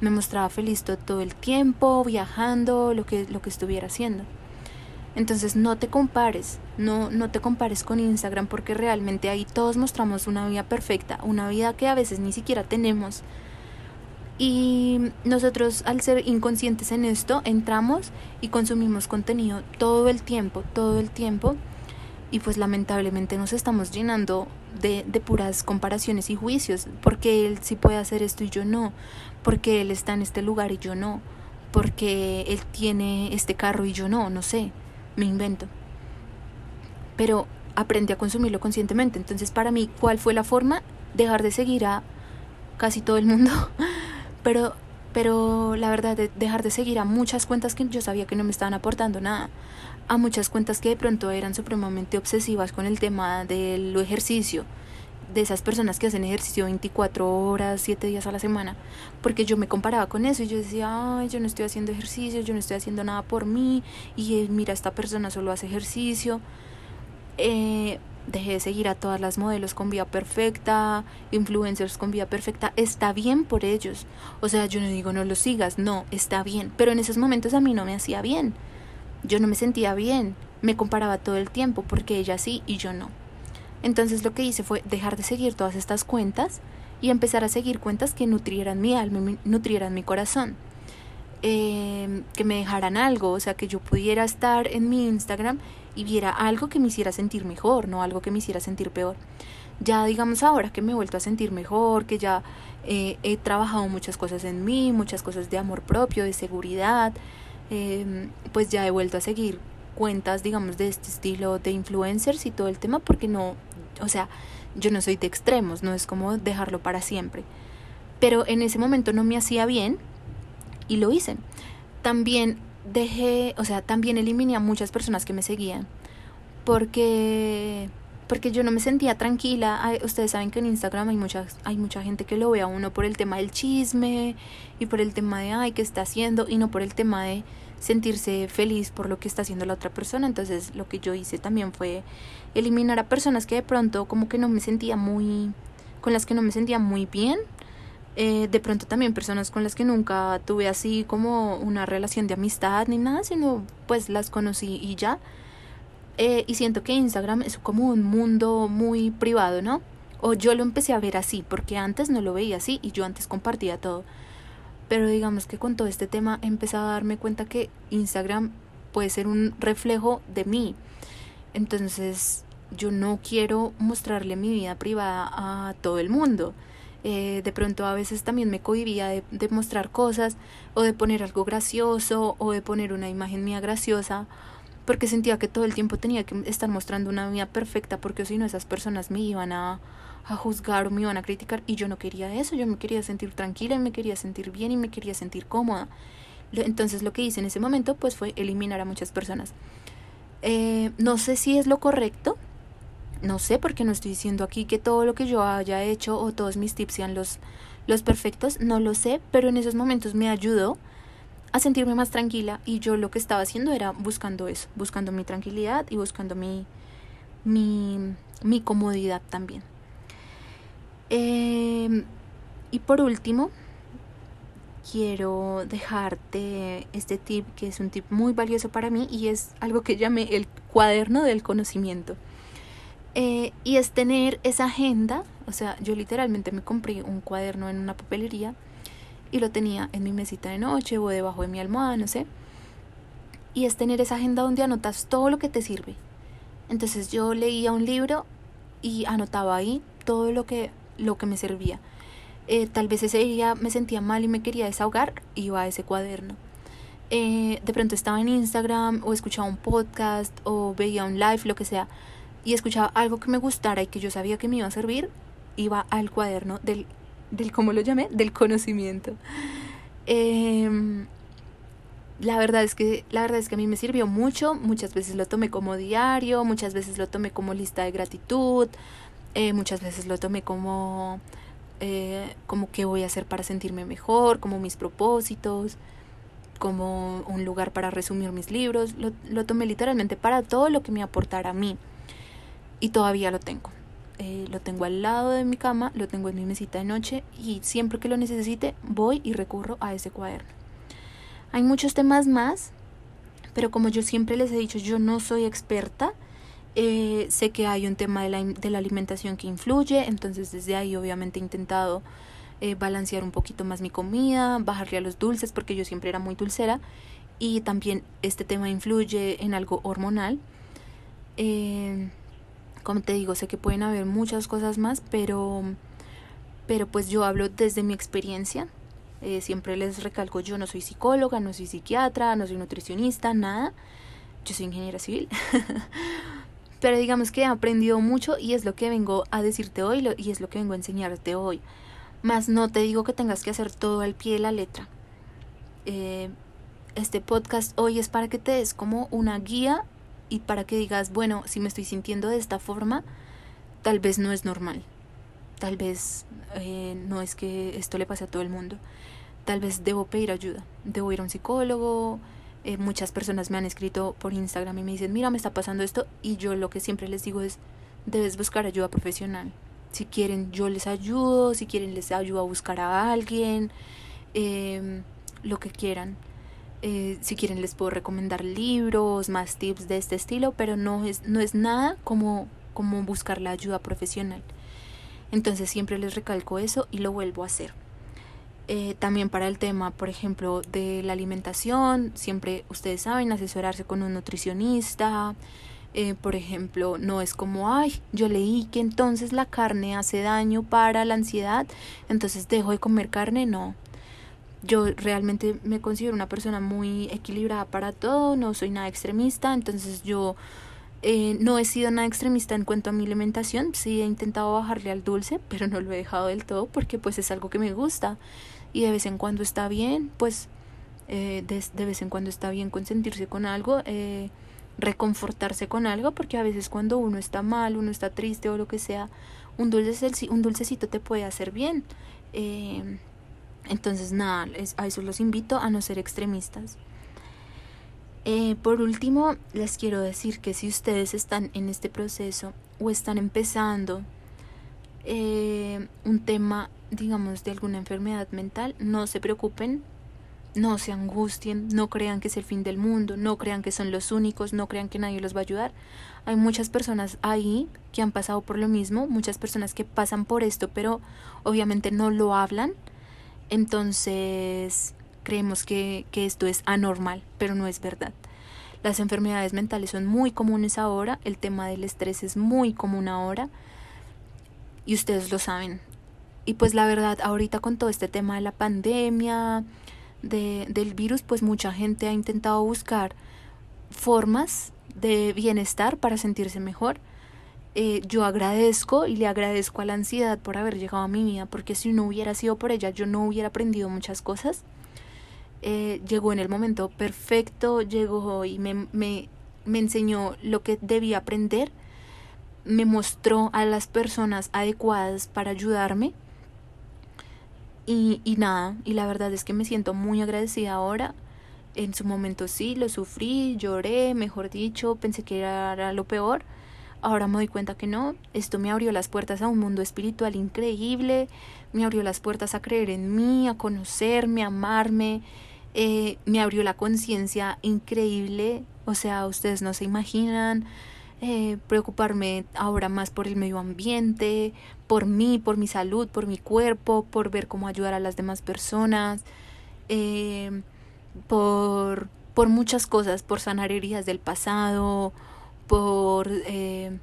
Me mostraba feliz todo el tiempo, viajando, lo que, lo que estuviera haciendo. Entonces no te compares, no, no te compares con Instagram porque realmente ahí todos mostramos una vida perfecta, una vida que a veces ni siquiera tenemos y nosotros al ser inconscientes en esto, entramos y consumimos contenido todo el tiempo, todo el tiempo. Y pues lamentablemente nos estamos llenando de, de puras comparaciones y juicios. Porque él sí puede hacer esto y yo no. Porque él está en este lugar y yo no. Porque él tiene este carro y yo no, no sé. Me invento. Pero aprendí a consumirlo conscientemente. Entonces para mí, ¿cuál fue la forma? Dejar de seguir a casi todo el mundo. pero, pero la verdad, de dejar de seguir a muchas cuentas que yo sabía que no me estaban aportando nada. A muchas cuentas que de pronto eran supremamente obsesivas con el tema del ejercicio, de esas personas que hacen ejercicio 24 horas, 7 días a la semana, porque yo me comparaba con eso y yo decía, ay, yo no estoy haciendo ejercicio, yo no estoy haciendo nada por mí, y eh, mira, esta persona solo hace ejercicio. Eh, dejé de seguir a todas las modelos con vida perfecta, influencers con vida perfecta, está bien por ellos. O sea, yo no digo no lo sigas, no, está bien, pero en esos momentos a mí no me hacía bien. Yo no me sentía bien, me comparaba todo el tiempo porque ella sí y yo no. Entonces lo que hice fue dejar de seguir todas estas cuentas y empezar a seguir cuentas que nutrieran mi alma, nutrieran mi corazón. Eh, que me dejaran algo, o sea, que yo pudiera estar en mi Instagram y viera algo que me hiciera sentir mejor, no algo que me hiciera sentir peor. Ya digamos ahora que me he vuelto a sentir mejor, que ya eh, he trabajado muchas cosas en mí, muchas cosas de amor propio, de seguridad, em, pues ya he vuelto a seguir cuentas, digamos, de este estilo de influencers y todo el tema, porque no, o sea, yo no soy de extremos, no es como dejarlo para siempre. Pero en ese momento no me hacía bien y lo hice. También dejé, o sea, también eliminé a muchas personas que me seguían porque porque yo no me sentía tranquila. ustedes saben que en Instagram hay mucha, hay mucha gente que lo ve a uno por el tema del chisme y por el tema de ay, qué está haciendo y no por el tema de sentirse feliz por lo que está haciendo la otra persona. Entonces, lo que yo hice también fue eliminar a personas que de pronto como que no me sentía muy con las que no me sentía muy bien eh, de pronto también personas con las que nunca tuve así como una relación de amistad ni nada, sino pues las conocí y ya. Eh, y siento que Instagram es como un mundo muy privado, ¿no? O yo lo empecé a ver así, porque antes no lo veía así y yo antes compartía todo. Pero digamos que con todo este tema empezado a darme cuenta que Instagram puede ser un reflejo de mí. Entonces yo no quiero mostrarle mi vida privada a todo el mundo. Eh, de pronto a veces también me cohibía de, mostrar cosas o de poner algo gracioso o de poner una imagen mía graciosa porque sentía que todo el tiempo tenía que estar mostrando una vida perfecta porque si no esas personas me iban a, a juzgar o me iban a criticar y yo no quería eso, yo me quería sentir tranquila y me quería sentir bien y me quería sentir cómoda. Entonces lo que hice en ese momento pues fue eliminar a muchas personas. Eh, no sé si es lo correcto, no sé porque no estoy diciendo aquí que todo lo que yo haya hecho o todos mis tips sean los, los perfectos, no lo sé, pero en esos momentos me ayudó a sentirme más tranquila y yo lo que estaba haciendo era buscando eso, buscando mi tranquilidad y buscando mi, mi, comodidad también. Em, y por último, quiero dejarte este tip que es un tip muy valioso para mí y es algo que llamé el cuaderno del conocimiento. Eh, y es tener esa agenda, o sea, yo literalmente me compré un cuaderno en una papelería y lo tenía en mi mesita de noche o debajo de mi almohada, no sé. Y es tener esa agenda donde anotas todo lo que te sirve. Entonces yo leía un libro y anotaba ahí todo lo que, lo que me servía. Eh, tal vez ese día me sentía mal y me quería desahogar, iba a ese cuaderno. Eh, de pronto estaba en Instagram o escuchaba un podcast o veía un live, lo que sea y escuchaba algo que me gustara y que yo sabía que me iba a servir, iba al cuaderno del, del ¿cómo lo llamé? Del conocimiento. Em, la verdad es que la verdad es que a mí me sirvió mucho muchas veces lo tomé como diario muchas veces lo tomé como lista de gratitud eh, muchas veces lo tomé como eh, como qué voy a hacer para sentirme mejor como mis propósitos como un lugar para resumir mis libros lo, lo tomé literalmente para todo lo que me aportara a mí y todavía lo tengo. Eh, lo tengo al lado de mi cama, lo tengo en mi mesita de noche y siempre que lo necesite voy y recurro a ese cuaderno. Hay muchos temas más, pero como yo siempre les he dicho, yo no soy experta. Eh, sé que hay un tema de la, alimentación que influye, entonces desde ahí obviamente he intentado eh, balancear un poquito más mi comida, bajarle a los dulces porque yo siempre era muy dulcera y también este tema influye en algo hormonal. Como te digo, sé que pueden haber muchas cosas más, pero, pero pues yo hablo desde mi experiencia. Eh, siempre les recalco, yo no soy psicóloga, no soy psiquiatra, no soy nutricionista, nada. Yo soy ingeniera civil. pero digamos que he aprendido mucho y es lo que vengo a decirte hoy y es lo que vengo a enseñarte hoy. Más no te digo que tengas que hacer todo al pie de la letra. Eh, este podcast hoy es para que te des como una guía y para que digas, bueno, si me estoy sintiendo de esta forma, tal vez no es normal. Tal vez eh, no es que esto le pase a todo el mundo. Tal vez debo pedir ayuda. Debo ir a un psicólogo. Eh, muchas personas me han escrito por Instagram y me dicen, mira, me está pasando esto. Y yo lo que siempre les digo es, debes buscar ayuda profesional. Si quieren, yo les ayudo. Si quieren, les ayudo a buscar a alguien. Em, lo que quieran. Eh, si quieren les puedo recomendar libros, más tips de este estilo, pero no es, no es nada como, como buscar la ayuda profesional. Entonces siempre les recalco eso y lo vuelvo a hacer. Eh, también para el tema, por ejemplo, de la alimentación, siempre ustedes saben asesorarse con un nutricionista. Eh, por ejemplo, no es como, ay, yo leí que entonces la carne hace daño para la ansiedad, entonces dejo de comer carne, no yo realmente me considero una persona muy equilibrada para todo, no soy nada extremista, entonces yo eh, no he sido nada extremista en cuanto a mi alimentación, sí he intentado bajarle al dulce, pero no lo he dejado del todo porque pues es algo que me gusta y de vez en cuando está bien, pues eh, de, vez en cuando está bien consentirse con algo, eh, reconfortarse con algo, porque a veces cuando uno está mal, uno está triste o lo que sea, un, dulce, un dulcecito te puede hacer bien. Eh, entonces, nada, a eso los invito a no ser extremistas. Eh, por último, les quiero decir que si ustedes están en este proceso o están empezando eh, un tema, digamos, de alguna enfermedad mental, no se preocupen, no se angustien, no crean que es el fin del mundo, no crean que son los únicos, no crean que nadie los va a ayudar. Hay muchas personas ahí que han pasado por lo mismo, muchas personas que pasan por esto, pero obviamente no lo hablan entonces creemos que, esto es anormal, pero no es verdad. Las enfermedades mentales son muy comunes ahora, el tema del estrés es muy común ahora y ustedes lo saben. Y pues la verdad, ahorita con todo este tema de la pandemia, de, del virus, pues mucha gente ha intentado buscar formas de bienestar para sentirse mejor eh, yo agradezco y le agradezco a la ansiedad por haber llegado a mi vida, porque si no hubiera sido por ella, yo no hubiera aprendido muchas cosas. Eh, llegó en el momento perfecto, llegó y me, me, me enseñó lo que debía aprender, me mostró a las personas adecuadas para ayudarme. Y, y nada, y la verdad es que me siento muy agradecida ahora. En su momento sí, lo sufrí, lloré, mejor dicho, pensé que era lo peor Ahora me doy cuenta que no, esto me abrió las puertas a un mundo espiritual increíble, me abrió las puertas a creer en mí, a conocerme, a amarme, eh, me abrió la conciencia increíble, o sea, ustedes no se imaginan, eh, preocuparme ahora más por el medio ambiente, por mí, por mi salud, por mi cuerpo, por ver cómo ayudar a las demás personas, eh, por, por muchas cosas, por sanar heridas del pasado, por eh,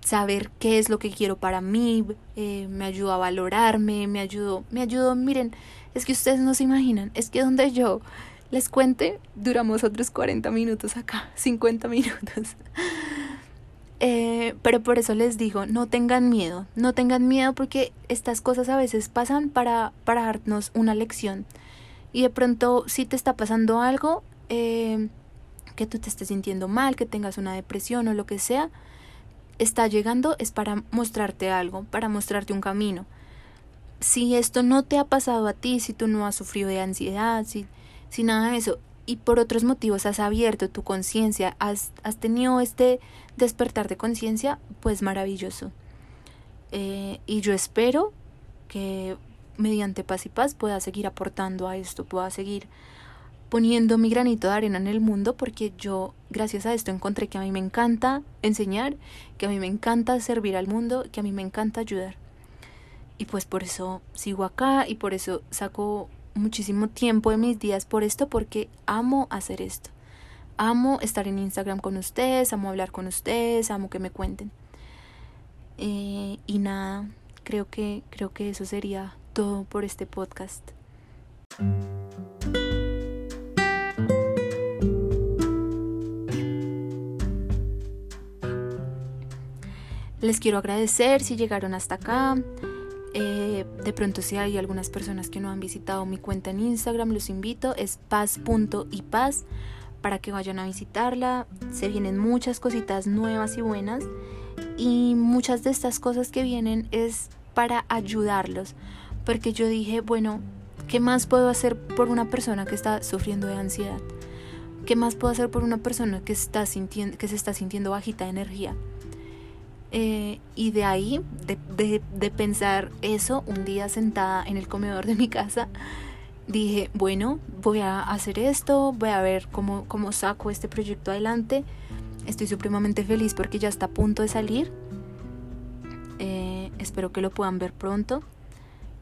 saber qué es lo que quiero para mí, eh, me ayudó a valorarme, me ayudó, me ayudó, miren, es que ustedes no se imaginan, es que donde yo les cuente, duramos otros 40 minutos acá, 50 minutos. Eh, pero por eso les digo, no tengan miedo, no tengan miedo porque estas cosas a veces pasan para, para darnos una lección. Y de pronto, si te está pasando algo, eh, que tú te estés sintiendo mal, que tengas una depresión o lo que sea, está llegando es para mostrarte algo, para mostrarte un camino. Si esto no te ha pasado a ti, si tú no has sufrido de ansiedad, si, si nada de eso, y por otros motivos has abierto tu conciencia, has, has, tenido este despertar de conciencia, pues maravilloso. Eh, y yo espero que mediante paz y paz pueda seguir aportando a esto, pueda seguir poniendo mi granito de arena en el mundo porque yo gracias a esto encontré que a mí me encanta enseñar, que a mí me encanta servir al mundo, que a mí me encanta ayudar. Y pues por eso sigo acá y por eso saco muchísimo tiempo de mis días por esto porque amo hacer esto. Amo estar en Instagram con ustedes, amo hablar con ustedes, amo que me cuenten. Eh, y nada, creo que, creo que eso sería todo por este podcast. Les quiero agradecer si llegaron hasta acá. Eh, de pronto si hay algunas personas que no han visitado mi cuenta en Instagram, los invito. Es paz.ipaz. para que vayan a visitarla. Se vienen muchas cositas nuevas y buenas y muchas de estas cosas que vienen es para ayudarlos, porque yo dije, bueno, ¿qué más puedo hacer por una persona que está sufriendo de ansiedad? ¿Qué más puedo hacer por una persona que, está sintiendo, que se está sintiendo bajita de energía? Eh, y de ahí, de, pensar eso, un día sentada en el comedor de mi casa, dije, bueno, voy a hacer esto, voy a ver cómo, cómo saco este proyecto adelante. Estoy supremamente feliz porque ya está a punto de salir. Eh, espero que lo puedan ver pronto.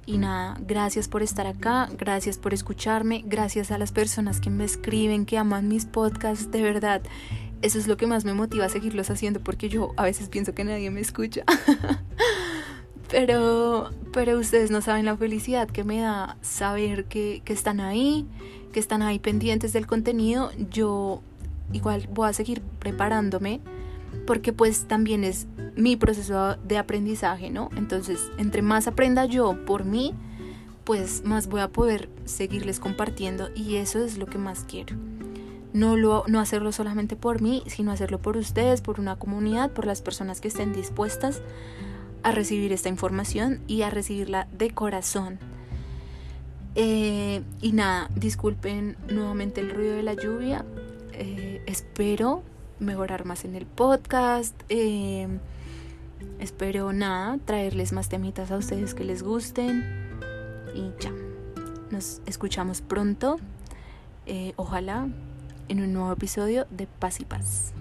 Y nada, gracias por estar acá, gracias por escucharme, gracias a las personas que me escriben, que aman mis podcasts, de verdad. Eso es lo que más me motiva a seguirlos haciendo porque yo a veces pienso que nadie me escucha. pero, pero ustedes no saben la felicidad que me da saber que, que están ahí, que están ahí pendientes del contenido. Yo igual voy a seguir preparándome porque pues también es mi proceso de aprendizaje, ¿no? Entonces, entre más aprenda yo por mí, pues más voy a poder seguirles compartiendo y eso es lo que más quiero. No, lo, no hacerlo solamente por mí, sino hacerlo por ustedes, por una comunidad, por las personas que estén dispuestas a recibir esta información y a recibirla de corazón. Eh, y nada, disculpen nuevamente el ruido de la lluvia. Eh, espero mejorar más en el podcast. Eh, espero nada, traerles más temitas a ustedes que les gusten. Y ya, nos escuchamos pronto. Ojalá en un nuevo episodio de Paz y Paz.